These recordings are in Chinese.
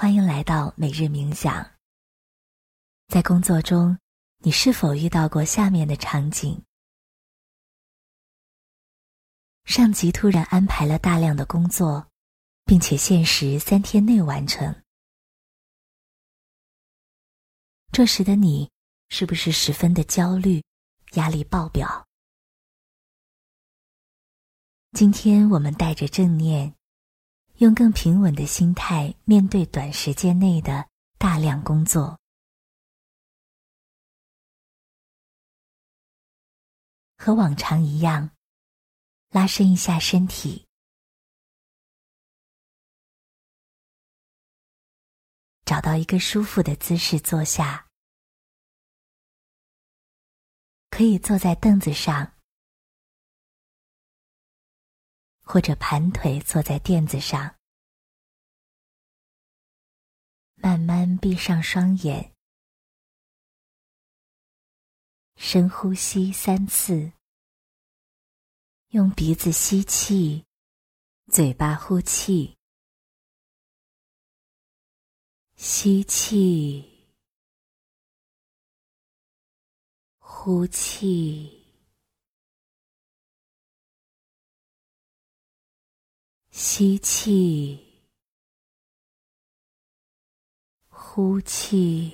欢迎来到每日冥想。在工作中，你是否遇到过下面的场景？上级突然安排了大量的工作，并且限时三天内完成。这时的你，是不是十分的焦虑，压力爆表？今天我们带着正念，用更平稳的心态面对短时间内的大量工作。和往常一样，拉伸一下身体，找到一个舒服的姿势坐下，可以坐在凳子上。或者盘腿坐在垫子上，慢慢闭上双眼，深呼吸三次，用鼻子吸气，嘴巴呼气，吸气，呼气。吸气，呼气，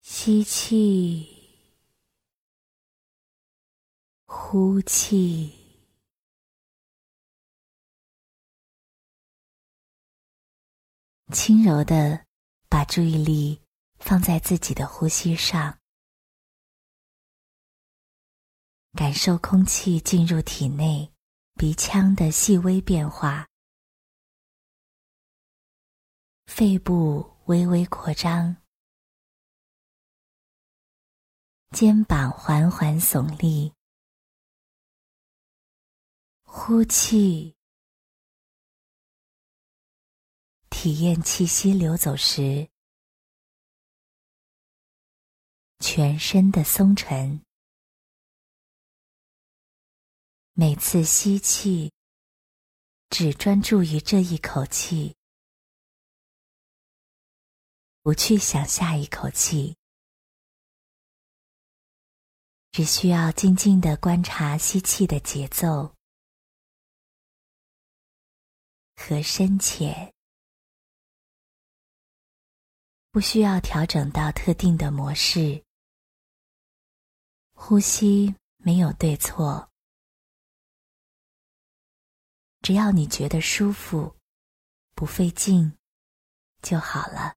吸气，呼气，轻柔的把注意力放在自己的呼吸上。感受空气进入体内，鼻腔的细微变化，肺部微微扩张，肩膀缓缓耸立。呼气，体验气息流走时，全身的松沉。每次吸气，只专注于这一口气，不去想下一口气，只需要静静的观察吸气的节奏和深浅，不需要调整到特定的模式。呼吸没有对错。只要你觉得舒服，不费劲，就好了。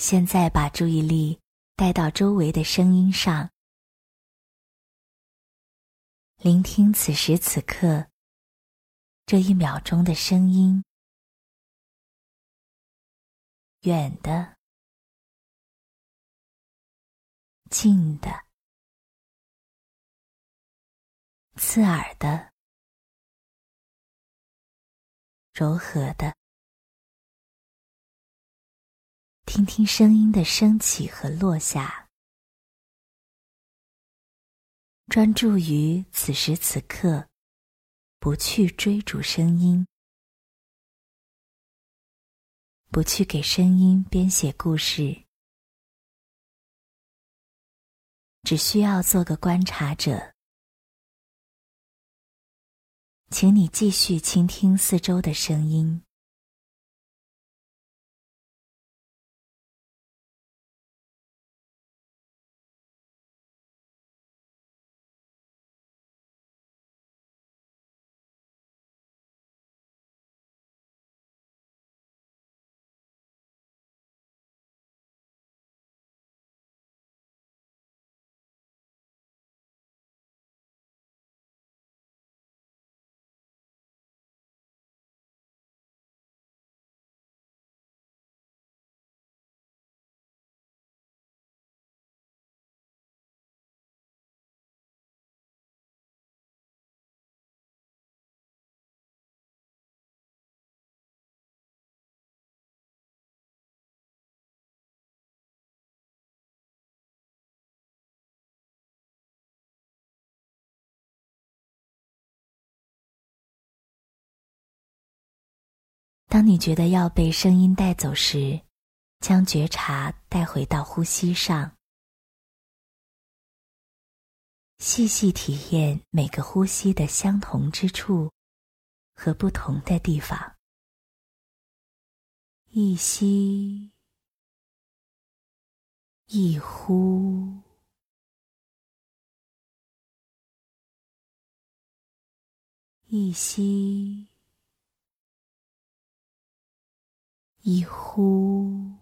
现在把注意力带到周围的声音上，聆听此时此刻这一秒钟的声音，远的、近的、刺耳的、柔和的。听听声音的升起和落下，专注于此时此刻，不去追逐声音，不去给声音编写故事，只需要做个观察者，请你继续倾听四周的声音。当你觉得要被声音带走时，将觉察带回到呼吸上，细细体验每个呼吸的相同之处和不同的地方。一吸一呼，一吸。一呼，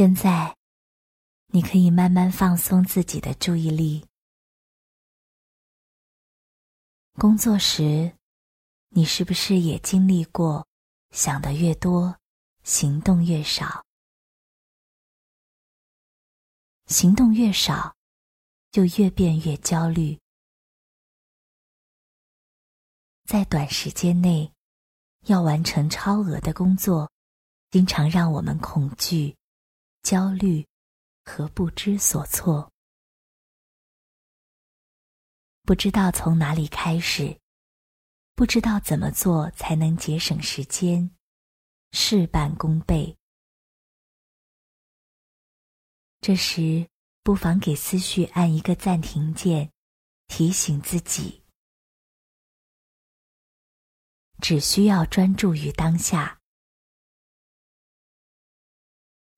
现在，你可以慢慢放松自己的注意力。工作时，你是不是也经历过想的越多，行动越少？行动越少，就越变越焦虑。在短时间内，要完成超额的工作，经常让我们恐惧。焦虑和不知所措，不知道从哪里开始，不知道怎么做才能节省时间，事半功倍。这时，不妨给思绪按一个暂停键，提醒自己，只需要专注于当下。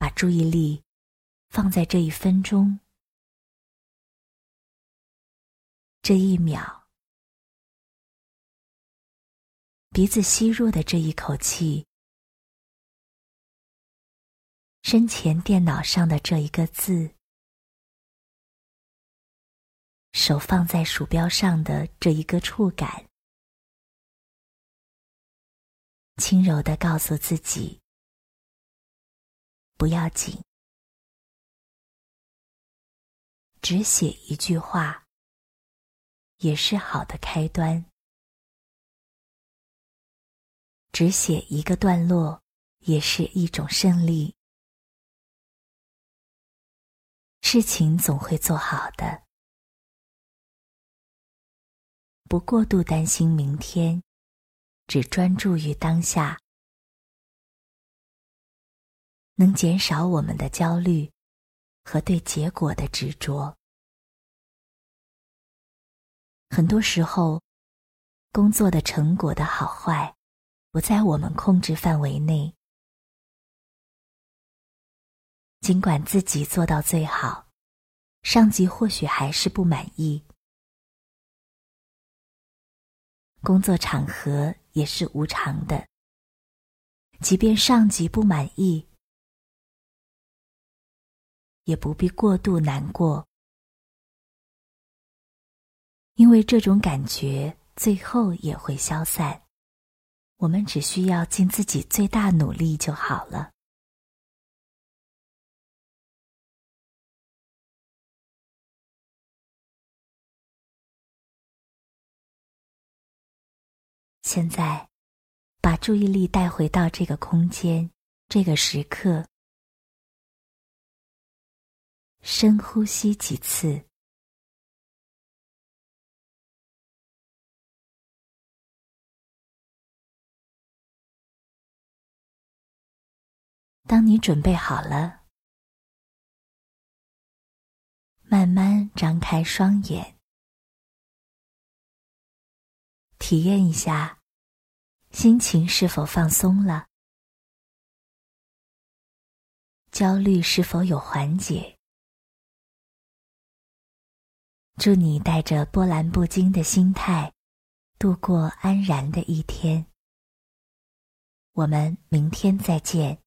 把注意力放在这一分钟、这一秒，鼻子吸入的这一口气，身前电脑上的这一个字，手放在鼠标上的这一个触感，轻柔的告诉自己。不要紧，只写一句话也是好的开端；只写一个段落也是一种胜利。事情总会做好的，不过度担心明天，只专注于当下。能减少我们的焦虑和对结果的执着。很多时候，工作的成果的好坏不在我们控制范围内。尽管自己做到最好，上级或许还是不满意。工作场合也是无常的，即便上级不满意。也不必过度难过，因为这种感觉最后也会消散。我们只需要尽自己最大努力就好了。现在，把注意力带回到这个空间、这个时刻，深呼吸几次。当你准备好了，慢慢张开双眼，体验一下，心情是否放松了，焦虑是否有缓解。祝你带着波澜不惊的心态，度过安然的一天。我们明天再见。